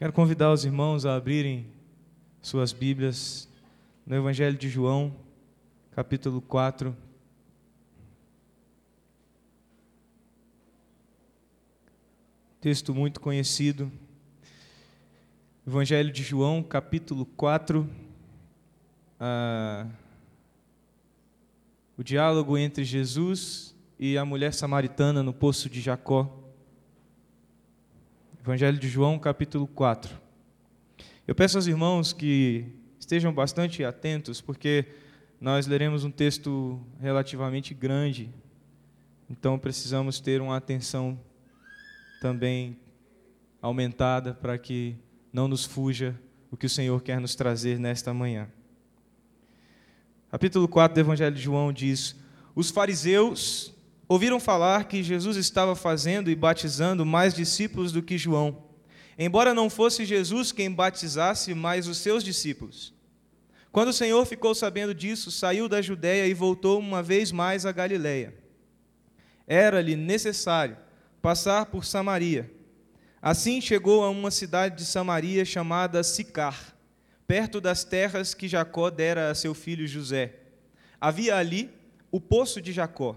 Quero convidar os irmãos a abrirem suas Bíblias no Evangelho de João, capítulo 4. Texto muito conhecido. Evangelho de João, capítulo 4. Ah, o diálogo entre Jesus e a mulher samaritana no poço de Jacó. Evangelho de João, capítulo 4. Eu peço aos irmãos que estejam bastante atentos, porque nós leremos um texto relativamente grande, então precisamos ter uma atenção também aumentada para que não nos fuja o que o Senhor quer nos trazer nesta manhã. Capítulo 4 do Evangelho de João diz: Os fariseus ouviram falar que Jesus estava fazendo e batizando mais discípulos do que João, embora não fosse Jesus quem batizasse, mas os seus discípulos. Quando o Senhor ficou sabendo disso, saiu da Judéia e voltou uma vez mais a Galiléia. Era-lhe necessário passar por Samaria. Assim chegou a uma cidade de Samaria chamada Sicar, perto das terras que Jacó dera a seu filho José. Havia ali o poço de Jacó.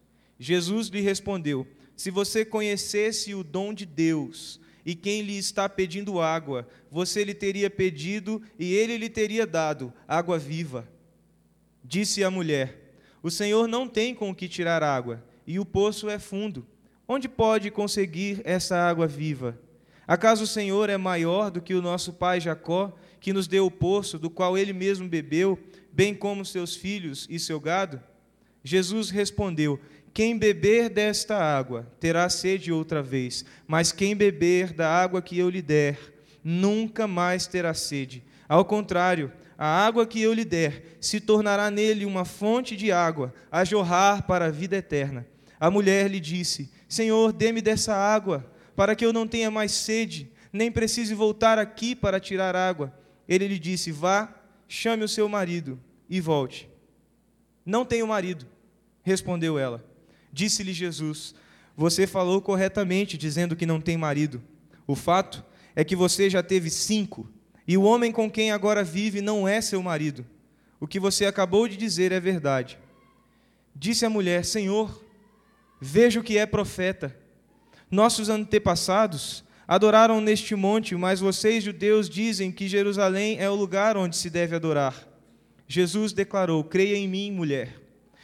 Jesus lhe respondeu: Se você conhecesse o dom de Deus e quem lhe está pedindo água, você lhe teria pedido e ele lhe teria dado água viva. Disse a mulher: O Senhor não tem com que tirar água, e o poço é fundo. Onde pode conseguir essa água viva? Acaso o Senhor é maior do que o nosso pai Jacó, que nos deu o poço, do qual ele mesmo bebeu, bem como seus filhos e seu gado? Jesus respondeu: quem beber desta água terá sede outra vez, mas quem beber da água que eu lhe der, nunca mais terá sede. Ao contrário, a água que eu lhe der se tornará nele uma fonte de água, a jorrar para a vida eterna. A mulher lhe disse: Senhor, dê-me dessa água, para que eu não tenha mais sede, nem precise voltar aqui para tirar água. Ele lhe disse: Vá, chame o seu marido e volte. Não tenho marido, respondeu ela. Disse-lhe Jesus: Você falou corretamente, dizendo que não tem marido. O fato é que você já teve cinco, e o homem com quem agora vive não é seu marido. O que você acabou de dizer é verdade. Disse a mulher: Senhor, vejo que é profeta. Nossos antepassados adoraram neste monte, mas vocês, judeus, dizem que Jerusalém é o lugar onde se deve adorar. Jesus declarou: Creia em mim, mulher.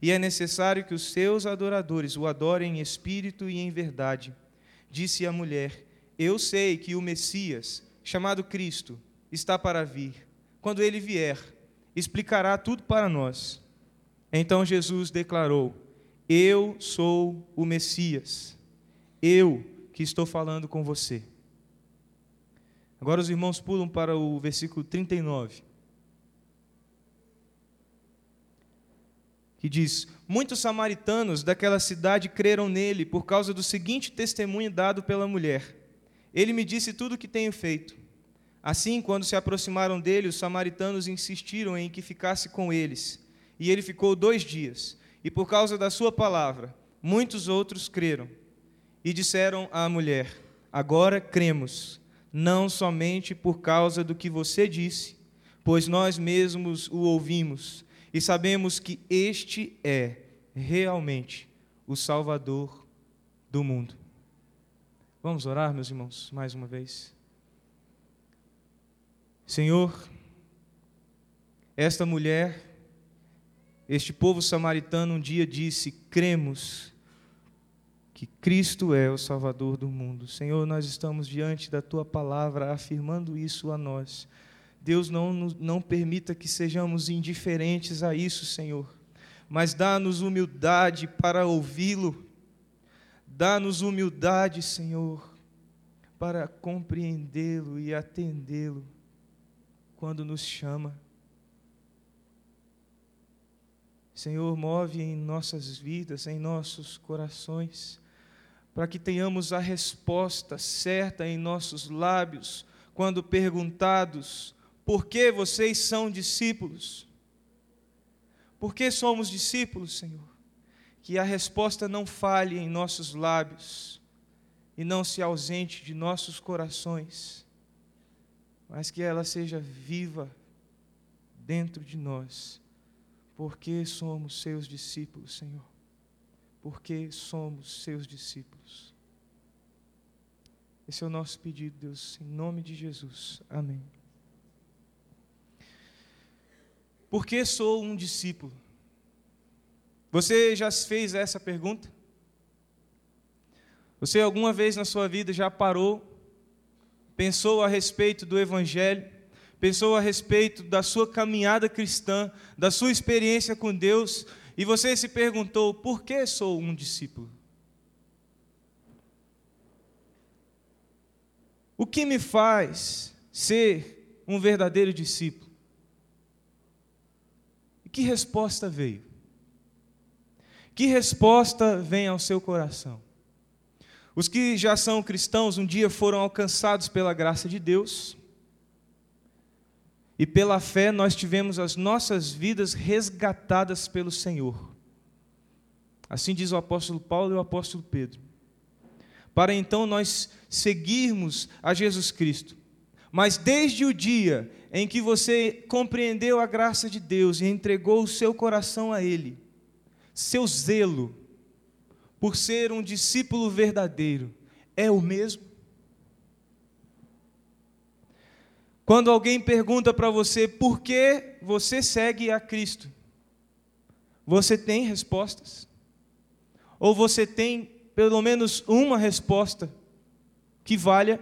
e é necessário que os seus adoradores o adorem em espírito e em verdade. Disse a mulher: Eu sei que o Messias, chamado Cristo, está para vir. Quando ele vier, explicará tudo para nós. Então Jesus declarou: Eu sou o Messias. Eu que estou falando com você. Agora os irmãos pulam para o versículo 39. Que diz: Muitos samaritanos daquela cidade creram nele por causa do seguinte testemunho dado pela mulher: Ele me disse tudo o que tenho feito. Assim, quando se aproximaram dele, os samaritanos insistiram em que ficasse com eles. E ele ficou dois dias. E por causa da sua palavra, muitos outros creram. E disseram à mulher: Agora cremos, não somente por causa do que você disse, pois nós mesmos o ouvimos e sabemos que este é realmente o Salvador do mundo. Vamos orar, meus irmãos, mais uma vez. Senhor, esta mulher, este povo samaritano um dia disse: cremos que Cristo é o Salvador do mundo. Senhor, nós estamos diante da tua palavra afirmando isso a nós. Deus, não, não permita que sejamos indiferentes a isso, Senhor, mas dá-nos humildade para ouvi-lo. Dá-nos humildade, Senhor, para compreendê-lo e atendê-lo quando nos chama. Senhor, move em nossas vidas, em nossos corações para que tenhamos a resposta certa em nossos lábios quando perguntados: por que vocês são discípulos? Por que somos discípulos, Senhor? Que a resposta não falhe em nossos lábios e não se ausente de nossos corações, mas que ela seja viva dentro de nós. Porque somos seus discípulos, Senhor porque somos seus discípulos. Esse é o nosso pedido, Deus, em nome de Jesus. Amém. Por que sou um discípulo? Você já fez essa pergunta? Você alguma vez na sua vida já parou, pensou a respeito do Evangelho, pensou a respeito da sua caminhada cristã, da sua experiência com Deus e você se perguntou: por que sou um discípulo? O que me faz ser um verdadeiro discípulo? Que resposta veio? Que resposta vem ao seu coração? Os que já são cristãos um dia foram alcançados pela graça de Deus, e pela fé nós tivemos as nossas vidas resgatadas pelo Senhor. Assim diz o apóstolo Paulo e o apóstolo Pedro. Para então nós seguirmos a Jesus Cristo. Mas desde o dia em que você compreendeu a graça de Deus e entregou o seu coração a Ele, seu zelo por ser um discípulo verdadeiro é o mesmo? Quando alguém pergunta para você por que você segue a Cristo, você tem respostas? Ou você tem pelo menos uma resposta que valha?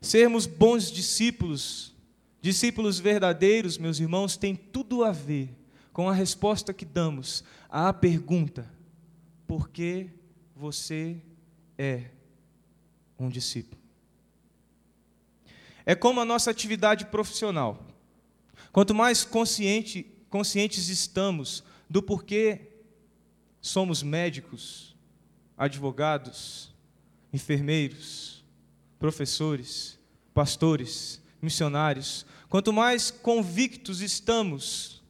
Sermos bons discípulos, discípulos verdadeiros, meus irmãos, tem tudo a ver com a resposta que damos à pergunta: por que você é um discípulo? É como a nossa atividade profissional. Quanto mais consciente, conscientes estamos do porquê somos médicos, advogados, enfermeiros, professores, pastores, missionários, quanto mais convictos estamos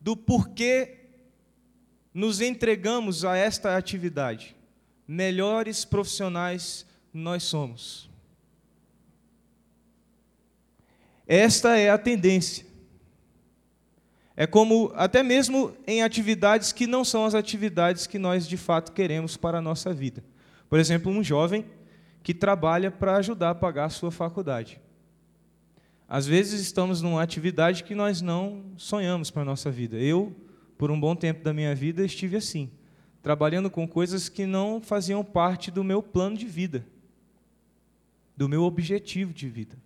do porquê nos entregamos a esta atividade, melhores profissionais nós somos. Esta é a tendência. É como, até mesmo em atividades que não são as atividades que nós de fato queremos para a nossa vida. Por exemplo, um jovem que trabalha para ajudar a pagar a sua faculdade. Às vezes estamos numa atividade que nós não sonhamos para a nossa vida. Eu, por um bom tempo da minha vida, estive assim, trabalhando com coisas que não faziam parte do meu plano de vida, do meu objetivo de vida.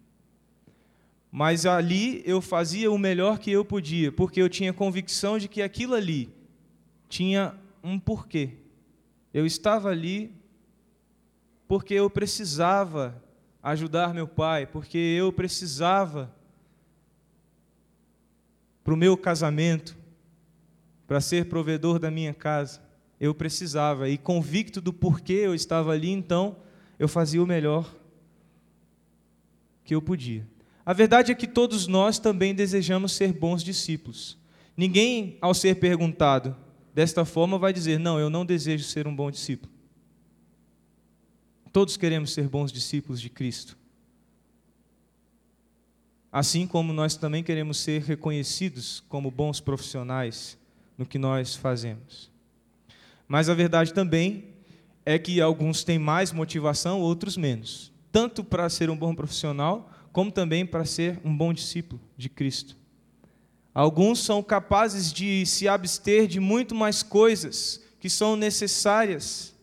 Mas ali eu fazia o melhor que eu podia, porque eu tinha convicção de que aquilo ali tinha um porquê. Eu estava ali porque eu precisava ajudar meu pai, porque eu precisava para o meu casamento, para ser provedor da minha casa. Eu precisava, e convicto do porquê eu estava ali, então eu fazia o melhor que eu podia. A verdade é que todos nós também desejamos ser bons discípulos. Ninguém, ao ser perguntado desta forma, vai dizer: Não, eu não desejo ser um bom discípulo. Todos queremos ser bons discípulos de Cristo. Assim como nós também queremos ser reconhecidos como bons profissionais no que nós fazemos. Mas a verdade também é que alguns têm mais motivação, outros menos. tanto para ser um bom profissional, como também para ser um bom discípulo de Cristo. Alguns são capazes de se abster de muito mais coisas que são necessárias,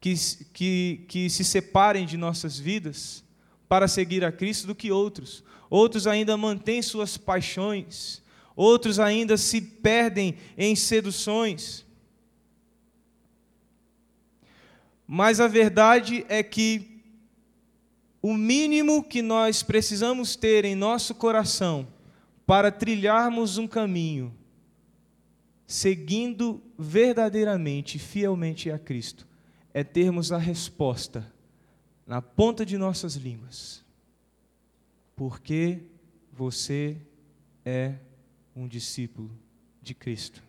que, que, que se separem de nossas vidas para seguir a Cristo do que outros. Outros ainda mantêm suas paixões, outros ainda se perdem em seduções. Mas a verdade é que o mínimo que nós precisamos ter em nosso coração para trilharmos um caminho seguindo verdadeiramente, fielmente a Cristo, é termos a resposta na ponta de nossas línguas. Porque você é um discípulo de Cristo.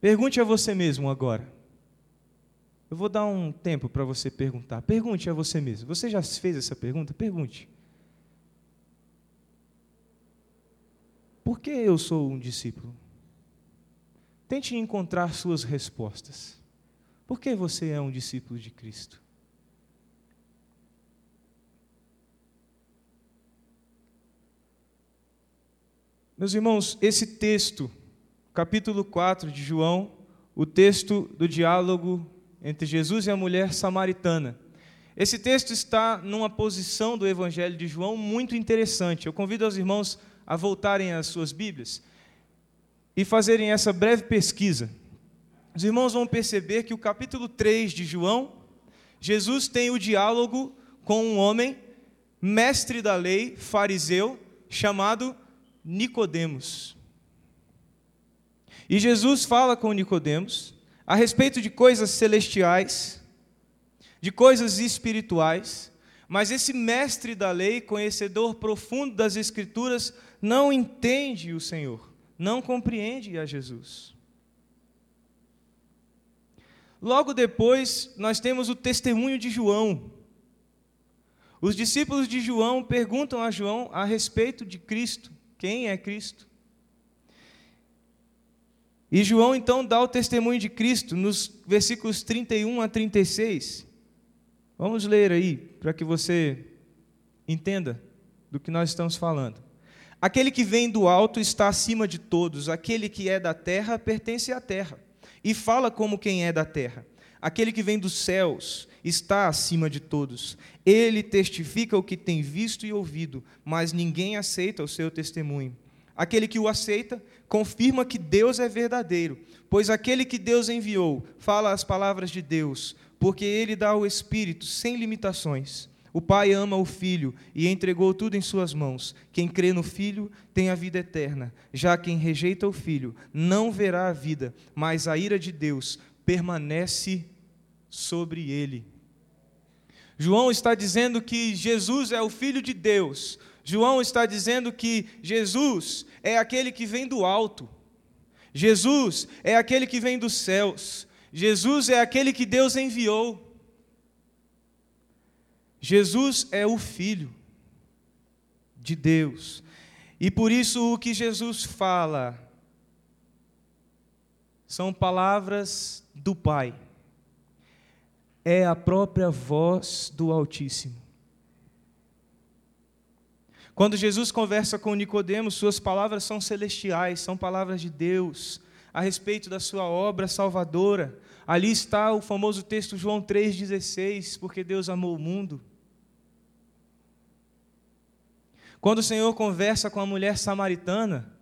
Pergunte a você mesmo agora. Eu vou dar um tempo para você perguntar. Pergunte a você mesmo. Você já fez essa pergunta? Pergunte. Por que eu sou um discípulo? Tente encontrar suas respostas. Por que você é um discípulo de Cristo? Meus irmãos, esse texto, capítulo 4 de João, o texto do diálogo entre Jesus e a mulher samaritana. Esse texto está numa posição do Evangelho de João muito interessante. Eu convido os irmãos a voltarem às suas Bíblias e fazerem essa breve pesquisa. Os irmãos vão perceber que o capítulo 3 de João, Jesus tem o diálogo com um homem, mestre da lei, fariseu, chamado Nicodemos. E Jesus fala com Nicodemos a respeito de coisas celestiais, de coisas espirituais, mas esse mestre da lei, conhecedor profundo das Escrituras, não entende o Senhor, não compreende a Jesus. Logo depois, nós temos o testemunho de João. Os discípulos de João perguntam a João a respeito de Cristo, quem é Cristo. E João então dá o testemunho de Cristo nos versículos 31 a 36. Vamos ler aí, para que você entenda do que nós estamos falando. Aquele que vem do alto está acima de todos, aquele que é da terra pertence à terra, e fala como quem é da terra. Aquele que vem dos céus está acima de todos. Ele testifica o que tem visto e ouvido, mas ninguém aceita o seu testemunho. Aquele que o aceita confirma que Deus é verdadeiro, pois aquele que Deus enviou fala as palavras de Deus, porque ele dá o Espírito sem limitações. O Pai ama o Filho e entregou tudo em suas mãos. Quem crê no Filho tem a vida eterna. Já quem rejeita o Filho não verá a vida, mas a ira de Deus permanece sobre ele. João está dizendo que Jesus é o Filho de Deus. João está dizendo que Jesus é aquele que vem do alto. Jesus é aquele que vem dos céus. Jesus é aquele que Deus enviou. Jesus é o Filho de Deus. E por isso o que Jesus fala são palavras do Pai é a própria voz do Altíssimo. Quando Jesus conversa com Nicodemos, suas palavras são celestiais, são palavras de Deus a respeito da sua obra salvadora. Ali está o famoso texto João 3:16, porque Deus amou o mundo. Quando o Senhor conversa com a mulher samaritana,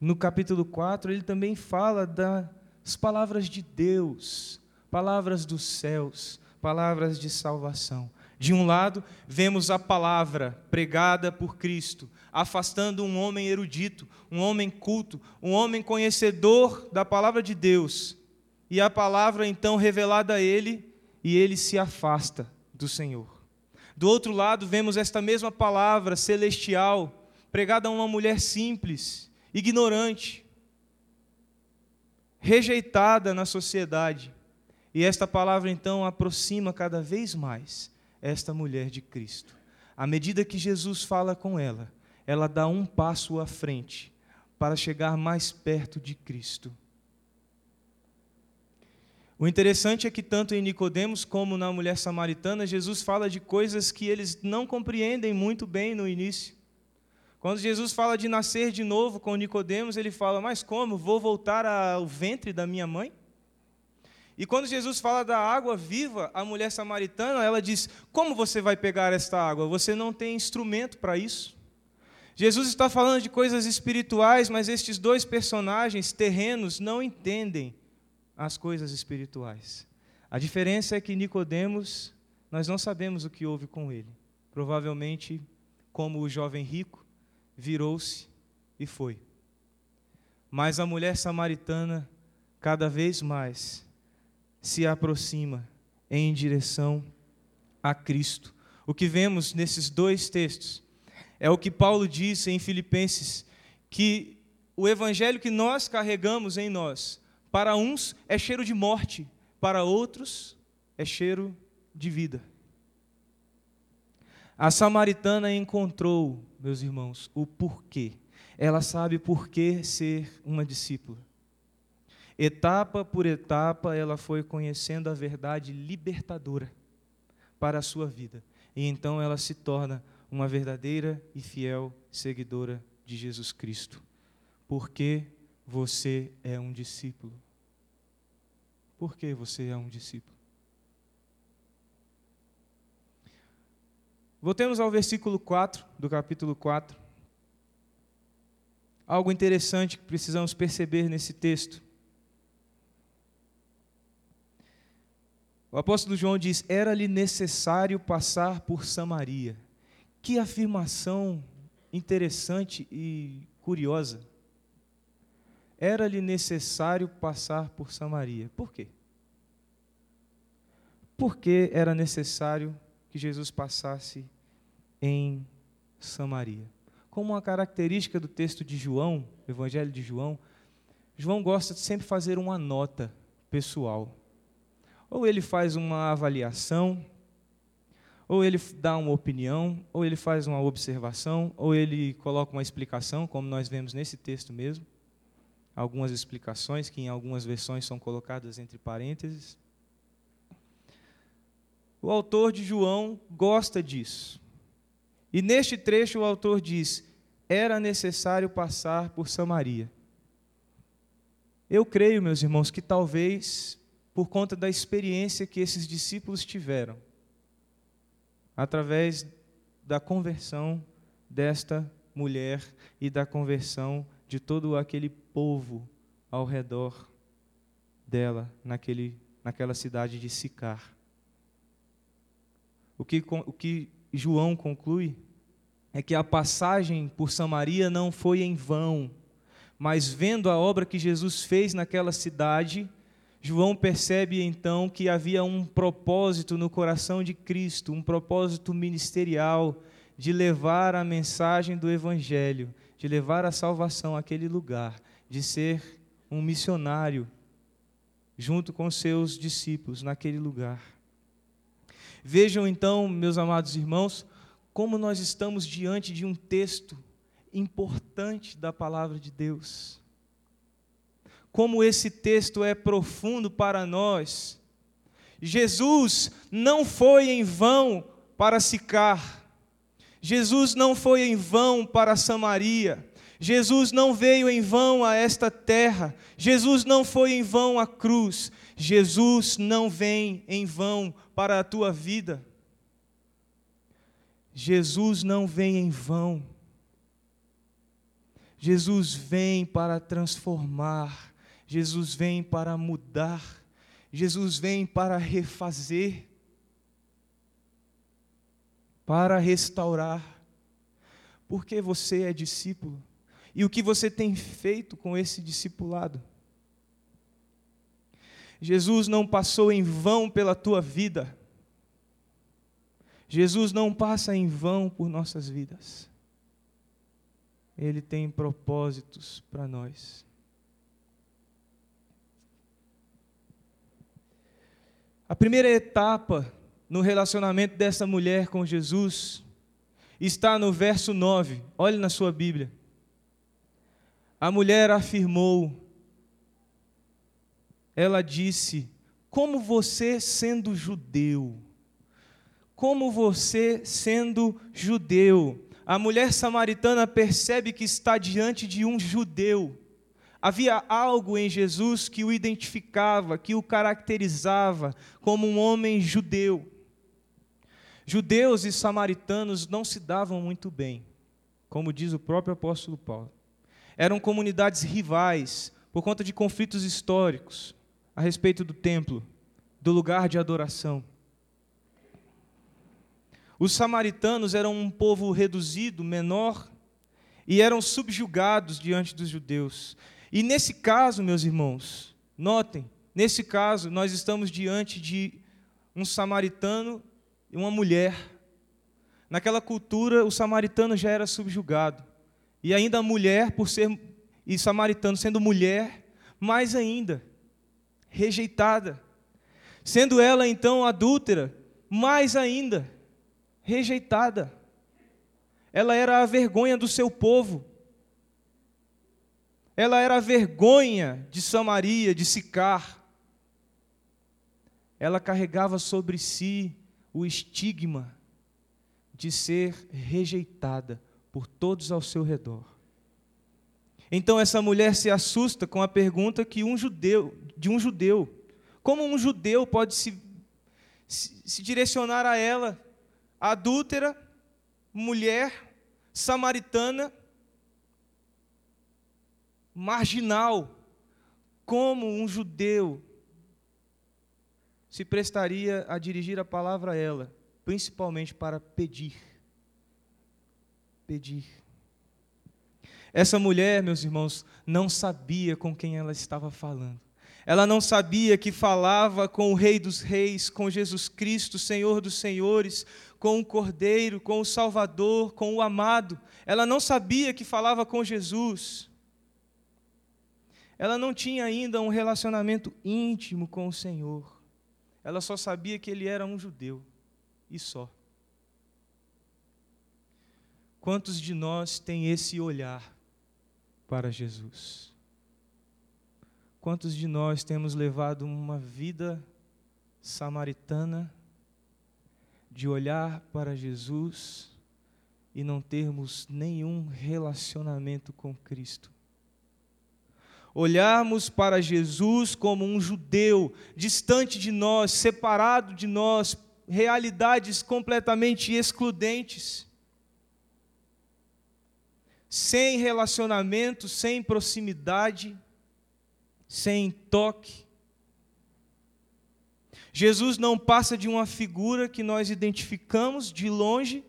no capítulo 4, ele também fala das palavras de Deus, palavras dos céus, palavras de salvação. De um lado, vemos a palavra pregada por Cristo, afastando um homem erudito, um homem culto, um homem conhecedor da palavra de Deus. E a palavra então revelada a ele, e ele se afasta do Senhor. Do outro lado, vemos esta mesma palavra celestial, pregada a uma mulher simples, ignorante, rejeitada na sociedade, e esta palavra então aproxima cada vez mais esta mulher de Cristo. À medida que Jesus fala com ela, ela dá um passo à frente para chegar mais perto de Cristo. O interessante é que tanto em Nicodemos como na mulher samaritana, Jesus fala de coisas que eles não compreendem muito bem no início. Quando Jesus fala de nascer de novo com Nicodemos, ele fala: "Mas como? Vou voltar ao ventre da minha mãe?" E quando Jesus fala da água viva, a mulher samaritana, ela diz: "Como você vai pegar esta água? Você não tem instrumento para isso." Jesus está falando de coisas espirituais, mas estes dois personagens terrenos não entendem as coisas espirituais. A diferença é que Nicodemos, nós não sabemos o que houve com ele. Provavelmente, como o jovem rico, virou-se e foi. Mas a mulher samaritana, cada vez mais, se aproxima em direção a Cristo. O que vemos nesses dois textos é o que Paulo disse em Filipenses, que o evangelho que nós carregamos em nós para uns é cheiro de morte, para outros é cheiro de vida. A samaritana encontrou, meus irmãos, o porquê. Ela sabe por que ser uma discípula. Etapa por etapa, ela foi conhecendo a verdade libertadora para a sua vida. E então ela se torna uma verdadeira e fiel seguidora de Jesus Cristo. Porque você é um discípulo. Por que você é um discípulo? Voltemos ao versículo 4 do capítulo 4. Algo interessante que precisamos perceber nesse texto. O apóstolo João diz: Era-lhe necessário passar por Samaria. Que afirmação interessante e curiosa era-lhe necessário passar por Samaria. Por quê? Porque era necessário que Jesus passasse em Samaria. Como uma característica do texto de João, Evangelho de João, João gosta de sempre fazer uma nota pessoal. Ou ele faz uma avaliação, ou ele dá uma opinião, ou ele faz uma observação, ou ele coloca uma explicação, como nós vemos nesse texto mesmo algumas explicações que em algumas versões são colocadas entre parênteses. O autor de João gosta disso. E neste trecho o autor diz: era necessário passar por Samaria. Eu creio, meus irmãos, que talvez por conta da experiência que esses discípulos tiveram, através da conversão desta mulher e da conversão de todo aquele povo ao redor dela, naquele, naquela cidade de Sicar. O que, o que João conclui é que a passagem por Samaria não foi em vão, mas vendo a obra que Jesus fez naquela cidade, João percebe então que havia um propósito no coração de Cristo, um propósito ministerial de levar a mensagem do Evangelho, de levar a salvação àquele lugar, de ser um missionário junto com seus discípulos naquele lugar. Vejam então, meus amados irmãos, como nós estamos diante de um texto importante da palavra de Deus. Como esse texto é profundo para nós. Jesus não foi em vão para Sicar. Jesus não foi em vão para Samaria. Jesus não veio em vão a esta terra. Jesus não foi em vão à cruz. Jesus não vem em vão para a tua vida. Jesus não vem em vão. Jesus vem para transformar. Jesus vem para mudar. Jesus vem para refazer para restaurar. Porque você é discípulo. E o que você tem feito com esse discipulado? Jesus não passou em vão pela tua vida. Jesus não passa em vão por nossas vidas. Ele tem propósitos para nós. A primeira etapa no relacionamento dessa mulher com Jesus está no verso 9. Olhe na sua Bíblia. A mulher afirmou, ela disse: como você, sendo judeu, como você, sendo judeu, a mulher samaritana percebe que está diante de um judeu. Havia algo em Jesus que o identificava, que o caracterizava como um homem judeu. Judeus e samaritanos não se davam muito bem, como diz o próprio apóstolo Paulo. Eram comunidades rivais por conta de conflitos históricos a respeito do templo, do lugar de adoração. Os samaritanos eram um povo reduzido, menor, e eram subjugados diante dos judeus. E nesse caso, meus irmãos, notem, nesse caso, nós estamos diante de um samaritano e uma mulher. Naquela cultura, o samaritano já era subjugado. E ainda a mulher, por ser e samaritano sendo mulher, mais ainda, rejeitada. Sendo ela então adúltera, mais ainda, rejeitada. Ela era a vergonha do seu povo. Ela era a vergonha de Samaria, de Sicar. Ela carregava sobre si o estigma de ser rejeitada por todos ao seu redor. Então essa mulher se assusta com a pergunta que um judeu, de um judeu, como um judeu pode se, se, se direcionar a ela, adúltera, mulher, samaritana, marginal, como um judeu se prestaria a dirigir a palavra a ela, principalmente para pedir. Pedir. Essa mulher, meus irmãos, não sabia com quem ela estava falando. Ela não sabia que falava com o Rei dos Reis, com Jesus Cristo, Senhor dos Senhores, com o Cordeiro, com o Salvador, com o amado. Ela não sabia que falava com Jesus. Ela não tinha ainda um relacionamento íntimo com o Senhor. Ela só sabia que ele era um judeu e só. Quantos de nós têm esse olhar para Jesus? Quantos de nós temos levado uma vida samaritana de olhar para Jesus e não termos nenhum relacionamento com Cristo? Olharmos para Jesus como um judeu, distante de nós, separado de nós, realidades completamente excludentes, sem relacionamento, sem proximidade, sem toque. Jesus não passa de uma figura que nós identificamos de longe,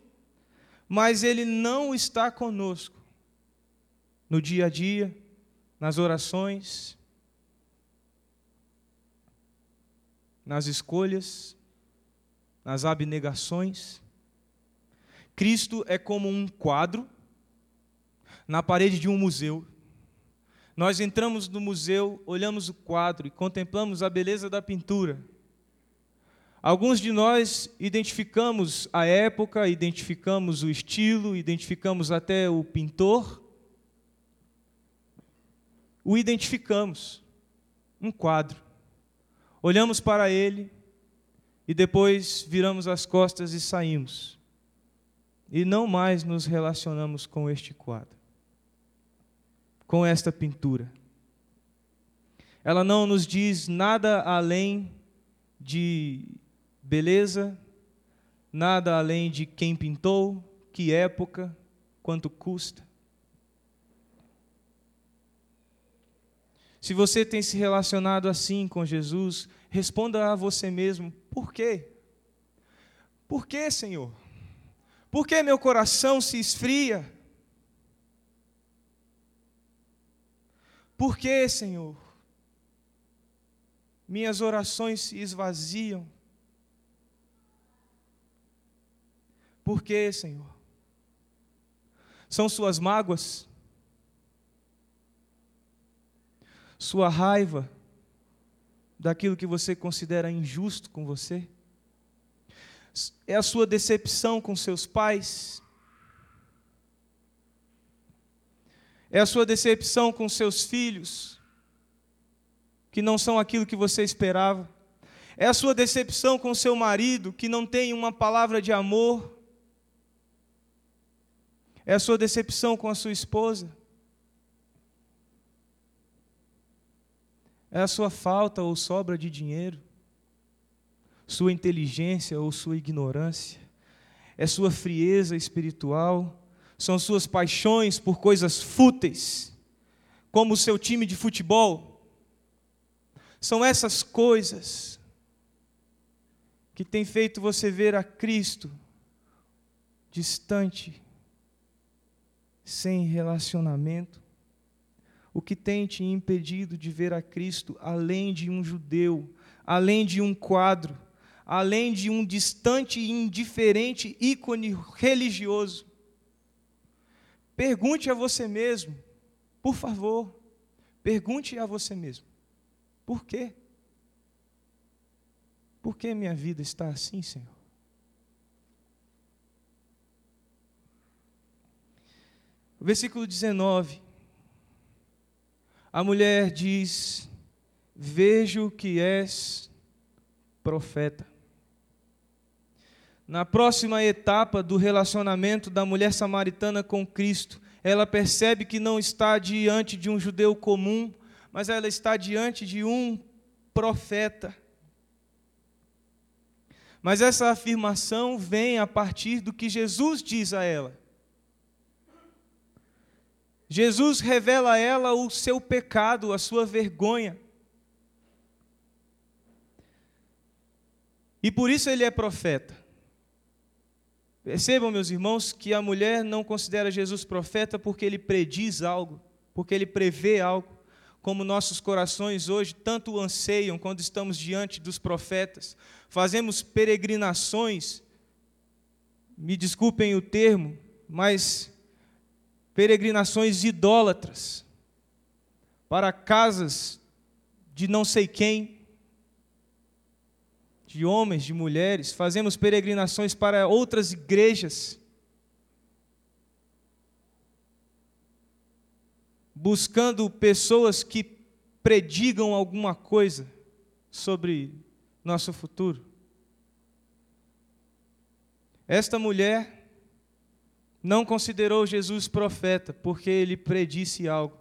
mas ele não está conosco no dia a dia, nas orações, nas escolhas, nas abnegações. Cristo é como um quadro na parede de um museu. Nós entramos no museu, olhamos o quadro e contemplamos a beleza da pintura. Alguns de nós identificamos a época, identificamos o estilo, identificamos até o pintor, o identificamos, um quadro. Olhamos para ele e depois viramos as costas e saímos. E não mais nos relacionamos com este quadro, com esta pintura. Ela não nos diz nada além de beleza, nada além de quem pintou, que época, quanto custa. Se você tem se relacionado assim com Jesus, responda a você mesmo: por quê? Por quê, Senhor? Por que meu coração se esfria? Por que, Senhor? Minhas orações se esvaziam. Por que, Senhor? São suas mágoas? Sua raiva daquilo que você considera injusto com você? É a sua decepção com seus pais? É a sua decepção com seus filhos, que não são aquilo que você esperava? É a sua decepção com seu marido que não tem uma palavra de amor? É a sua decepção com a sua esposa? É a sua falta ou sobra de dinheiro? Sua inteligência ou sua ignorância? É sua frieza espiritual? São suas paixões por coisas fúteis, como o seu time de futebol? São essas coisas que têm feito você ver a Cristo distante, sem relacionamento? O que tem te impedido de ver a Cristo além de um judeu, além de um quadro, além de um distante e indiferente ícone religioso? Pergunte a você mesmo, por favor, pergunte a você mesmo, por quê? Por que minha vida está assim, Senhor? Versículo 19 a mulher diz: Vejo que és profeta. Na próxima etapa do relacionamento da mulher samaritana com Cristo, ela percebe que não está diante de um judeu comum, mas ela está diante de um profeta. Mas essa afirmação vem a partir do que Jesus diz a ela. Jesus revela a ela o seu pecado, a sua vergonha. E por isso ele é profeta. Percebam, meus irmãos, que a mulher não considera Jesus profeta porque ele prediz algo, porque ele prevê algo, como nossos corações hoje tanto anseiam quando estamos diante dos profetas. Fazemos peregrinações, me desculpem o termo, mas peregrinações idólatras para casas de não sei quem, de homens, de mulheres, fazemos peregrinações para outras igrejas, buscando pessoas que predigam alguma coisa sobre nosso futuro. Esta mulher não considerou Jesus profeta porque ele predisse algo,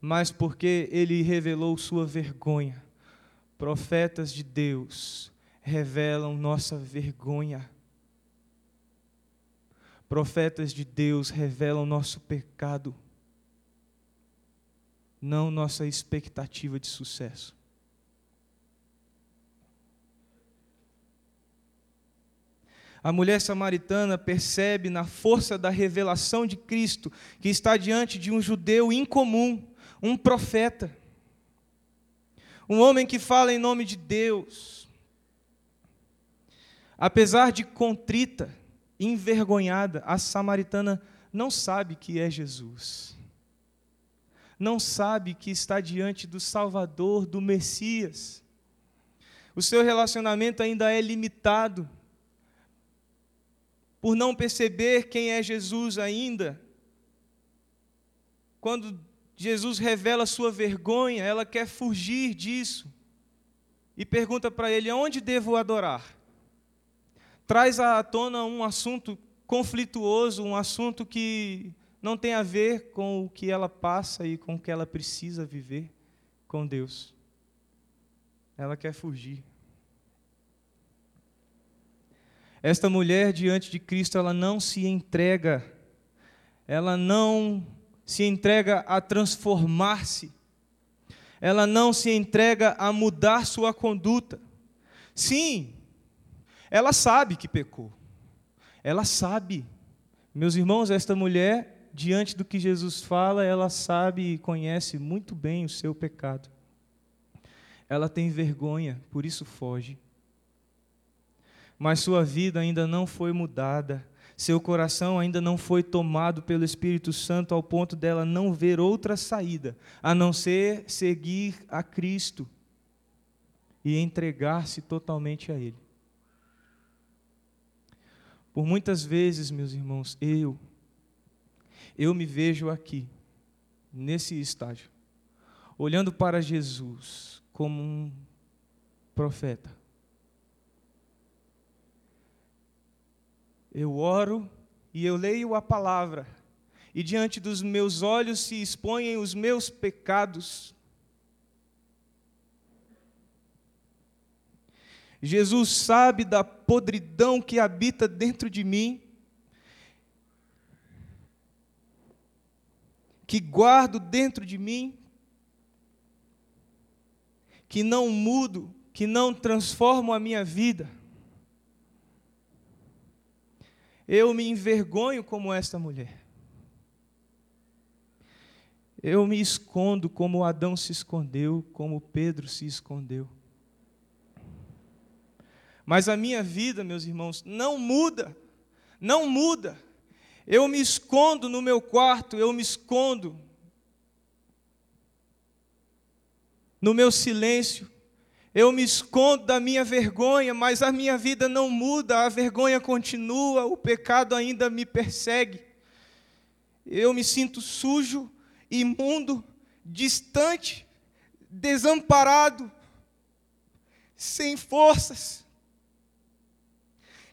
mas porque ele revelou sua vergonha. Profetas de Deus revelam nossa vergonha. Profetas de Deus revelam nosso pecado, não nossa expectativa de sucesso. A mulher samaritana percebe na força da revelação de Cristo que está diante de um judeu incomum, um profeta, um homem que fala em nome de Deus. Apesar de contrita, envergonhada, a samaritana não sabe que é Jesus. Não sabe que está diante do Salvador, do Messias. O seu relacionamento ainda é limitado por não perceber quem é Jesus ainda. Quando Jesus revela sua vergonha, ela quer fugir disso e pergunta para ele: aonde devo adorar? Traz à tona um assunto conflituoso, um assunto que não tem a ver com o que ela passa e com o que ela precisa viver com Deus. Ela quer fugir. Esta mulher diante de Cristo, ela não se entrega, ela não se entrega a transformar-se, ela não se entrega a mudar sua conduta. Sim, ela sabe que pecou, ela sabe. Meus irmãos, esta mulher, diante do que Jesus fala, ela sabe e conhece muito bem o seu pecado. Ela tem vergonha, por isso foge mas sua vida ainda não foi mudada. Seu coração ainda não foi tomado pelo Espírito Santo ao ponto dela não ver outra saída a não ser seguir a Cristo e entregar-se totalmente a Ele. Por muitas vezes, meus irmãos, eu eu me vejo aqui nesse estágio, olhando para Jesus como um profeta Eu oro e eu leio a palavra, e diante dos meus olhos se expõem os meus pecados. Jesus sabe da podridão que habita dentro de mim, que guardo dentro de mim, que não mudo, que não transformo a minha vida. Eu me envergonho como esta mulher. Eu me escondo como Adão se escondeu, como Pedro se escondeu. Mas a minha vida, meus irmãos, não muda, não muda. Eu me escondo no meu quarto, eu me escondo no meu silêncio, eu me escondo da minha vergonha, mas a minha vida não muda, a vergonha continua, o pecado ainda me persegue. Eu me sinto sujo, imundo, distante, desamparado, sem forças,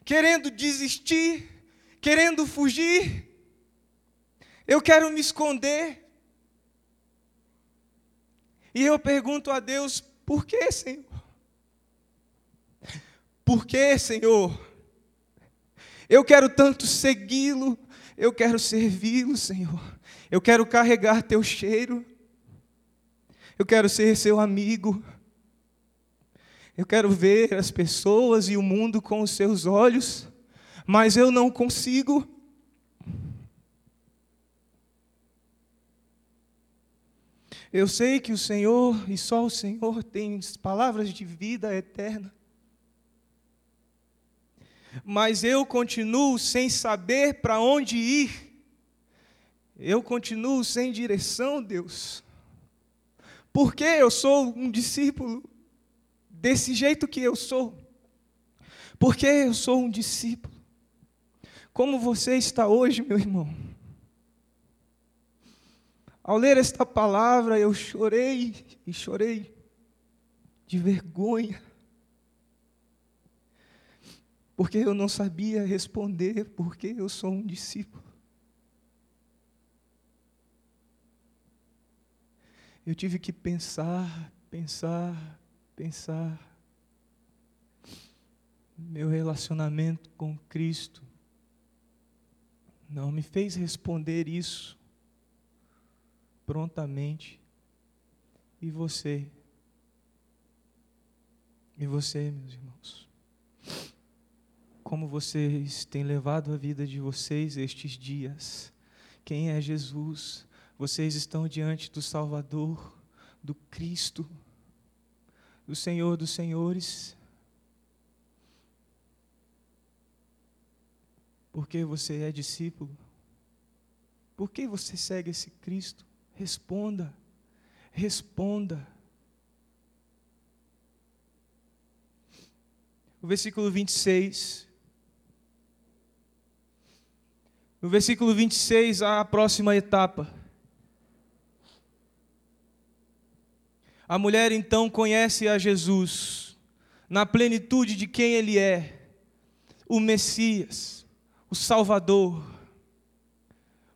querendo desistir, querendo fugir. Eu quero me esconder. E eu pergunto a Deus: por que, Senhor? Por que, Senhor? Eu quero tanto segui-lo, eu quero servi-lo, Senhor. Eu quero carregar teu cheiro. Eu quero ser seu amigo. Eu quero ver as pessoas e o mundo com os seus olhos, mas eu não consigo. Eu sei que o Senhor e só o Senhor tem palavras de vida eterna mas eu continuo sem saber para onde ir. Eu continuo sem direção, Deus. Porque eu sou um discípulo desse jeito que eu sou. Porque eu sou um discípulo. Como você está hoje, meu irmão? Ao ler esta palavra, eu chorei e chorei de vergonha porque eu não sabia responder, porque eu sou um discípulo. Eu tive que pensar, pensar, pensar. Meu relacionamento com Cristo não me fez responder isso prontamente. E você? E você, meus irmãos? Como vocês têm levado a vida de vocês estes dias. Quem é Jesus? Vocês estão diante do Salvador, do Cristo, do Senhor dos Senhores. Porque você é discípulo? Por que você segue esse Cristo? Responda, responda. O versículo 26 No versículo 26, a próxima etapa. A mulher então conhece a Jesus na plenitude de quem ele é, o Messias, o Salvador.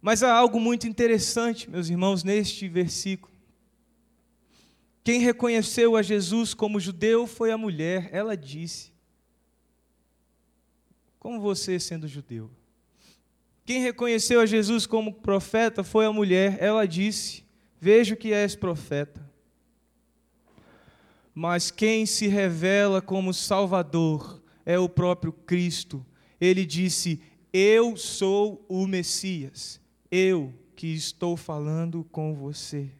Mas há algo muito interessante, meus irmãos, neste versículo. Quem reconheceu a Jesus como judeu foi a mulher, ela disse: Como você sendo judeu? Quem reconheceu a Jesus como profeta foi a mulher. Ela disse: Vejo que és profeta. Mas quem se revela como Salvador é o próprio Cristo. Ele disse: Eu sou o Messias. Eu que estou falando com você.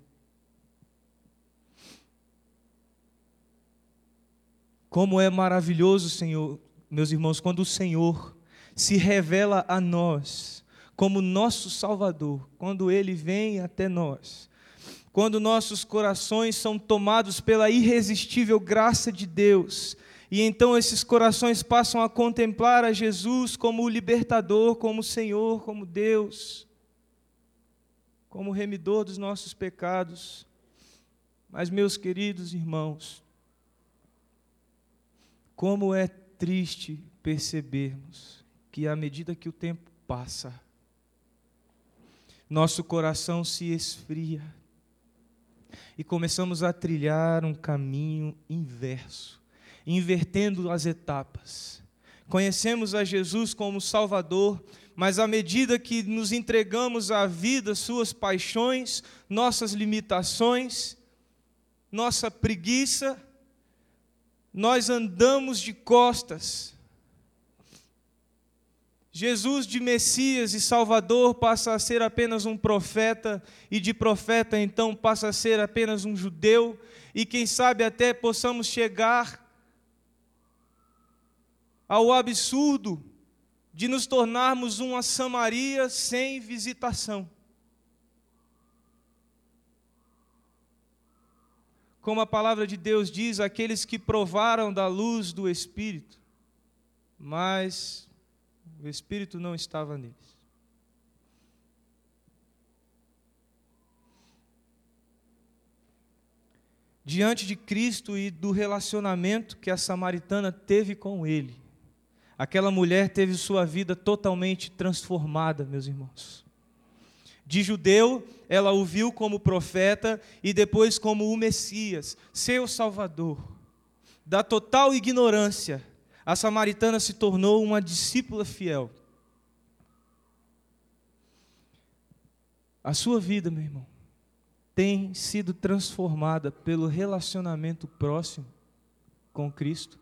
Como é maravilhoso, Senhor, meus irmãos, quando o Senhor se revela a nós como nosso Salvador, quando Ele vem até nós, quando nossos corações são tomados pela irresistível graça de Deus, e então esses corações passam a contemplar a Jesus como o libertador, como o Senhor, como Deus, como o remidor dos nossos pecados. Mas, meus queridos irmãos, como é triste percebermos que à medida que o tempo passa, nosso coração se esfria e começamos a trilhar um caminho inverso, invertendo as etapas. Conhecemos a Jesus como Salvador, mas à medida que nos entregamos à vida, suas paixões, nossas limitações, nossa preguiça, nós andamos de costas. Jesus de Messias e Salvador passa a ser apenas um profeta, e de profeta então passa a ser apenas um judeu, e quem sabe até possamos chegar ao absurdo de nos tornarmos uma Samaria sem visitação. Como a palavra de Deus diz, aqueles que provaram da luz do Espírito, mas o Espírito não estava neles. Diante de Cristo e do relacionamento que a samaritana teve com Ele, aquela mulher teve sua vida totalmente transformada, meus irmãos. De judeu, ela o viu como profeta e depois como o Messias, seu Salvador. Da total ignorância, a samaritana se tornou uma discípula fiel. A sua vida, meu irmão, tem sido transformada pelo relacionamento próximo com Cristo.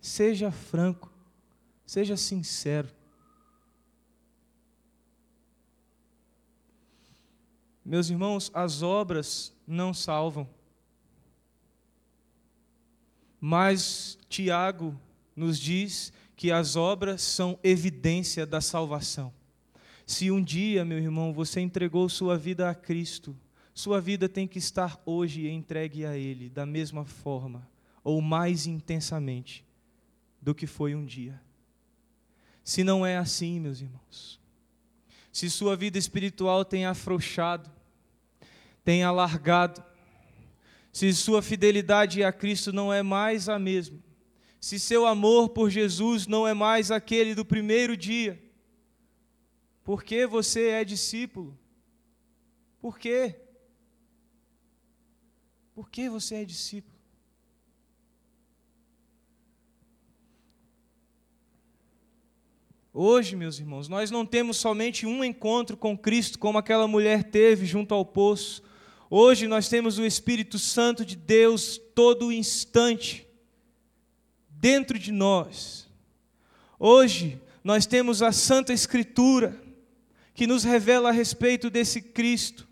Seja franco, seja sincero. Meus irmãos, as obras não salvam. Mas Tiago nos diz que as obras são evidência da salvação. Se um dia, meu irmão, você entregou sua vida a Cristo, sua vida tem que estar hoje entregue a Ele da mesma forma, ou mais intensamente, do que foi um dia. Se não é assim, meus irmãos, se sua vida espiritual tem afrouxado, tem alargado, se sua fidelidade a Cristo não é mais a mesma, se seu amor por Jesus não é mais aquele do primeiro dia, porque você é discípulo? Por quê? Por que você é discípulo? Hoje, meus irmãos, nós não temos somente um encontro com Cristo, como aquela mulher teve junto ao poço, Hoje nós temos o Espírito Santo de Deus todo instante dentro de nós. Hoje nós temos a Santa Escritura que nos revela a respeito desse Cristo.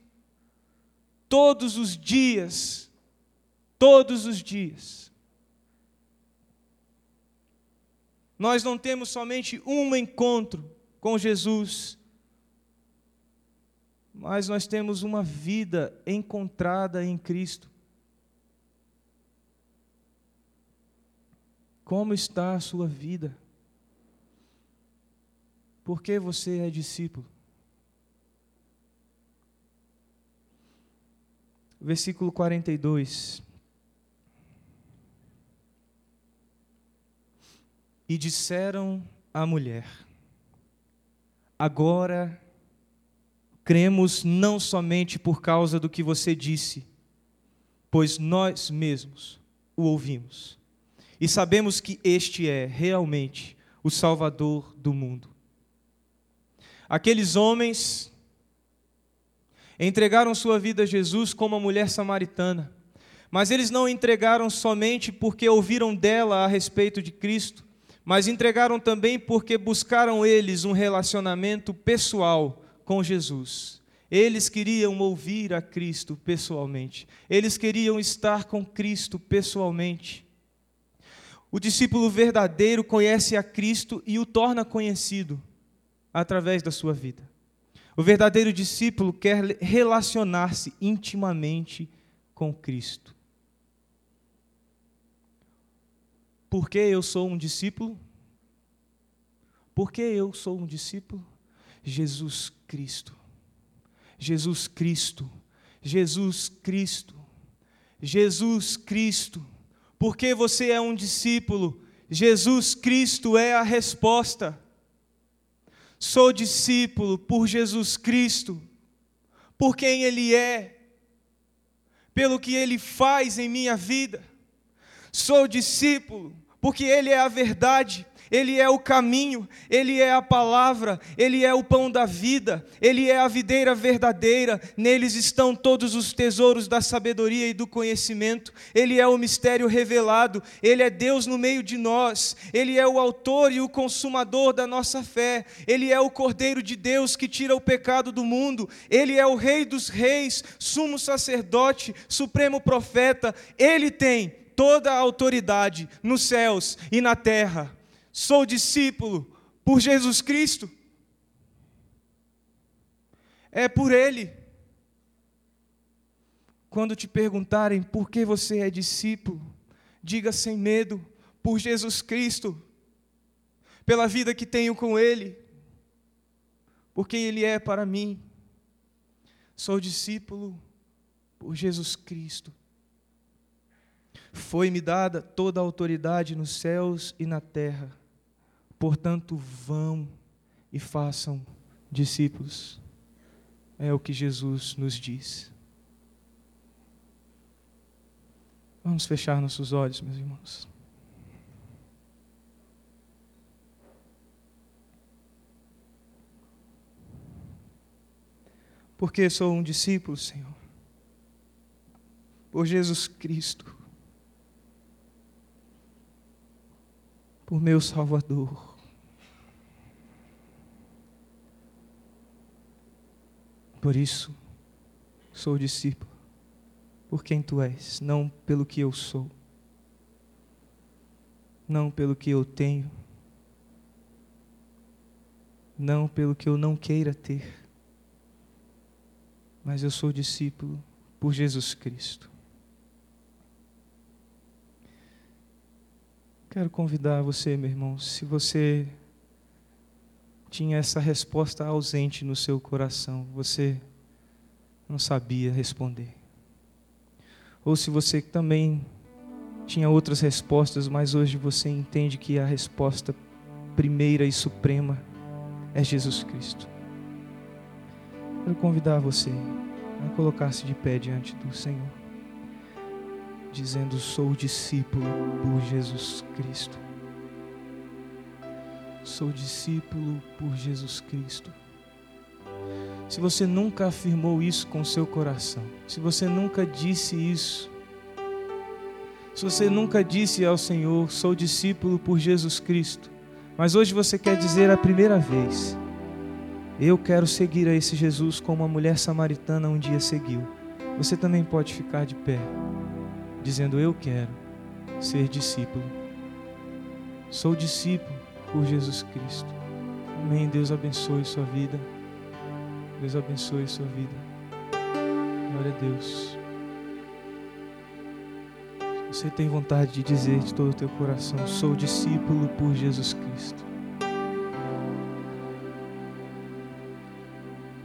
Todos os dias, todos os dias. Nós não temos somente um encontro com Jesus, mas nós temos uma vida encontrada em Cristo. Como está a sua vida? Por que você é discípulo? Versículo 42. E disseram à mulher: Agora cremos não somente por causa do que você disse, pois nós mesmos o ouvimos e sabemos que este é realmente o Salvador do mundo. Aqueles homens entregaram sua vida a Jesus como a mulher samaritana, mas eles não entregaram somente porque ouviram dela a respeito de Cristo, mas entregaram também porque buscaram eles um relacionamento pessoal com Jesus. Eles queriam ouvir a Cristo pessoalmente. Eles queriam estar com Cristo pessoalmente. O discípulo verdadeiro conhece a Cristo e o torna conhecido através da sua vida. O verdadeiro discípulo quer relacionar-se intimamente com Cristo. Por que eu sou um discípulo? Por que eu sou um discípulo? Jesus Cristo. Jesus Cristo. Jesus Cristo. Jesus Cristo. Porque você é um discípulo, Jesus Cristo é a resposta. Sou discípulo por Jesus Cristo, por quem Ele é, pelo que Ele faz em minha vida. Sou discípulo porque Ele é a verdade, ele é o caminho, Ele é a palavra, Ele é o pão da vida, Ele é a videira verdadeira, neles estão todos os tesouros da sabedoria e do conhecimento, Ele é o mistério revelado, Ele é Deus no meio de nós, Ele é o autor e o consumador da nossa fé, Ele é o Cordeiro de Deus que tira o pecado do mundo, Ele é o Rei dos Reis, sumo sacerdote, supremo profeta, Ele tem toda a autoridade nos céus e na terra sou discípulo por Jesus Cristo. É por Ele. Quando te perguntarem por que você é discípulo, diga sem medo, por Jesus Cristo, pela vida que tenho com Ele, por quem Ele é para mim. Sou discípulo por Jesus Cristo. Foi-me dada toda a autoridade nos céus e na terra. Portanto, vão e façam discípulos. É o que Jesus nos diz. Vamos fechar nossos olhos, meus irmãos. Porque sou um discípulo, Senhor. Por Jesus Cristo. Por meu Salvador. Por isso, sou discípulo, por quem tu és, não pelo que eu sou, não pelo que eu tenho, não pelo que eu não queira ter, mas eu sou discípulo por Jesus Cristo. Quero convidar você, meu irmão, se você tinha essa resposta ausente no seu coração, você não sabia responder. Ou se você também tinha outras respostas, mas hoje você entende que a resposta primeira e suprema é Jesus Cristo. Quero convidar você a colocar-se de pé diante do Senhor, dizendo: Sou discípulo por Jesus Cristo sou discípulo por Jesus Cristo. Se você nunca afirmou isso com seu coração, se você nunca disse isso, se você nunca disse ao Senhor, sou discípulo por Jesus Cristo, mas hoje você quer dizer a primeira vez, eu quero seguir a esse Jesus como a mulher samaritana um dia seguiu. Você também pode ficar de pé, dizendo: Eu quero ser discípulo. Sou discípulo por Jesus Cristo. Amém. Deus abençoe sua vida. Deus abençoe sua vida. Glória a Deus. Você tem vontade de dizer de todo o teu coração: Sou discípulo por Jesus Cristo.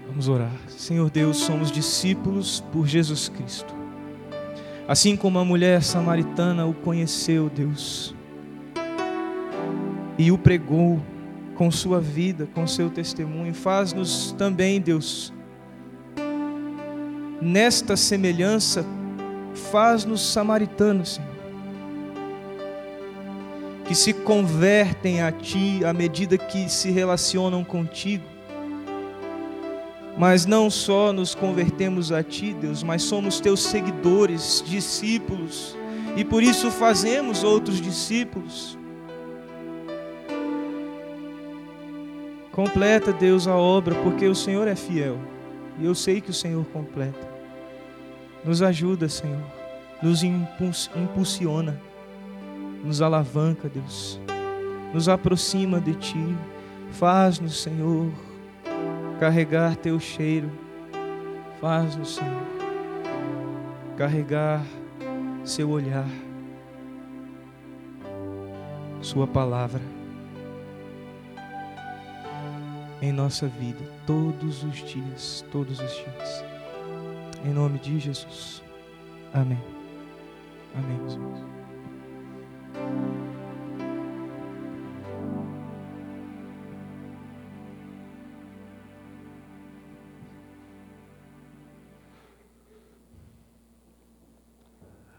Vamos orar. Senhor Deus, somos discípulos por Jesus Cristo. Assim como a mulher samaritana o conheceu, Deus e o pregou com sua vida, com seu testemunho. Faz-nos também, Deus, nesta semelhança, faz-nos samaritanos, Senhor, que se convertem a Ti à medida que se relacionam contigo. Mas não só nos convertemos a Ti, Deus, mas somos Teus seguidores, discípulos, e por isso fazemos outros discípulos. Completa, Deus, a obra, porque o Senhor é fiel. E eu sei que o Senhor completa. Nos ajuda, Senhor. Nos impulsiona. Nos alavanca, Deus. Nos aproxima de Ti. Faz-nos, Senhor, carregar Teu cheiro. Faz-nos, Senhor, carregar Seu olhar. Sua palavra em nossa vida, todos os dias, todos os dias. Em nome de Jesus. Amém. Amém, irmãos.